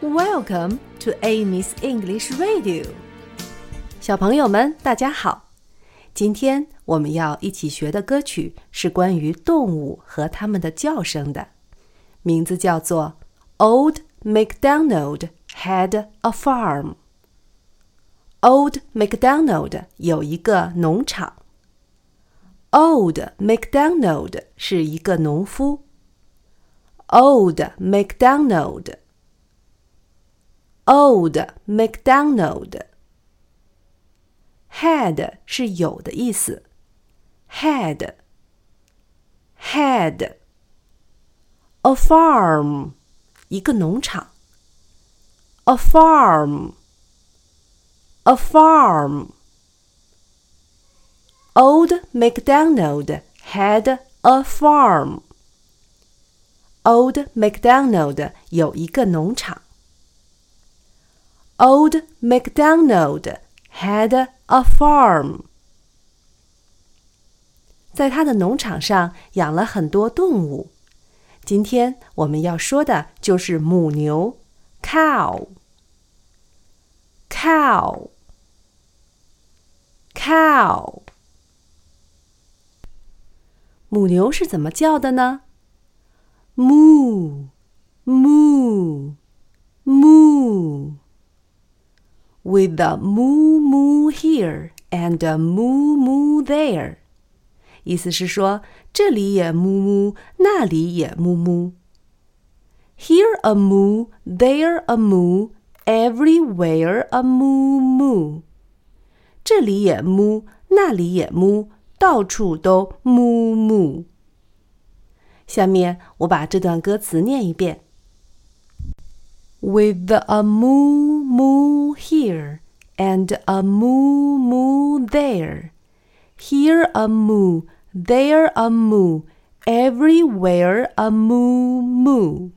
Welcome to Amy's English Radio。小朋友们，大家好！今天我们要一起学的歌曲是关于动物和它们的叫声的，名字叫做《Old MacDonald Had a Farm》。Old MacDonald 有一个农场。Old MacDonald 是一个农夫。Old MacDonald。 old MacDonald。had 是有的意思，had. Had. A farm. 一个农场，a farm. A farm. Old MacDonald had a farm. Old MacDonald 有一个农场。Old MacDonald had a farm. 在他的农场上养了很多动物。今天我们要说的就是母牛，cow。cow。cow。母牛是怎么叫的呢？moo moo moo with a moo moo here and a moo moo there，意思是说这里也哞哞，那里也哞哞。Here a moo, there a moo, everywhere a moo moo。这里也哞，那里也哞。到处都木木。下面我把这段歌词念一遍：With a moo moo here and a moo moo there, here a moo, there a moo, everywhere a moo moo.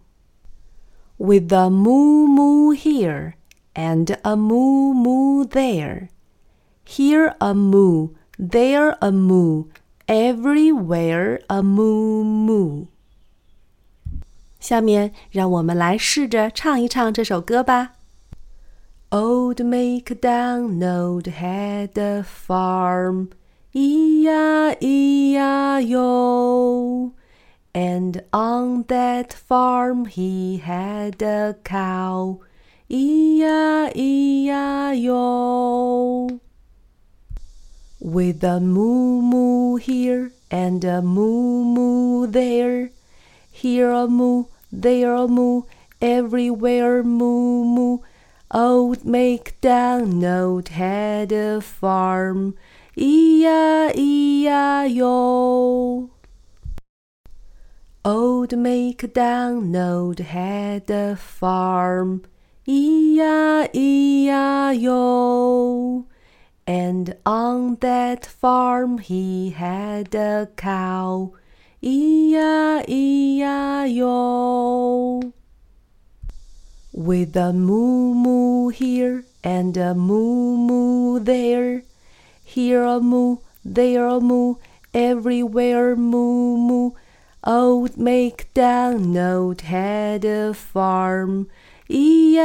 With a moo moo here and a moo moo there, here a moo. There a moo, everywhere a moo moo。下面让我们来试着唱一唱这首歌吧。 Old MacDonald had a farm, E-I-E-I-O. And on that farm he had a cow, E-I-E-I-O. With a moo moo here and a moo moo there, here a moo, there a moo, everywhere moo moo. Old MacDonald had a farm, E-I-E-I-O. Old MacDonald had a farm, E-I-E-I-O. And on that farm he had a cow, E-I-E-I-O. With a moo moo here and a moo moo there, here a moo, there a moo, everywhere moo moo. Old MacDonald had a farm, E-I-E-I-O.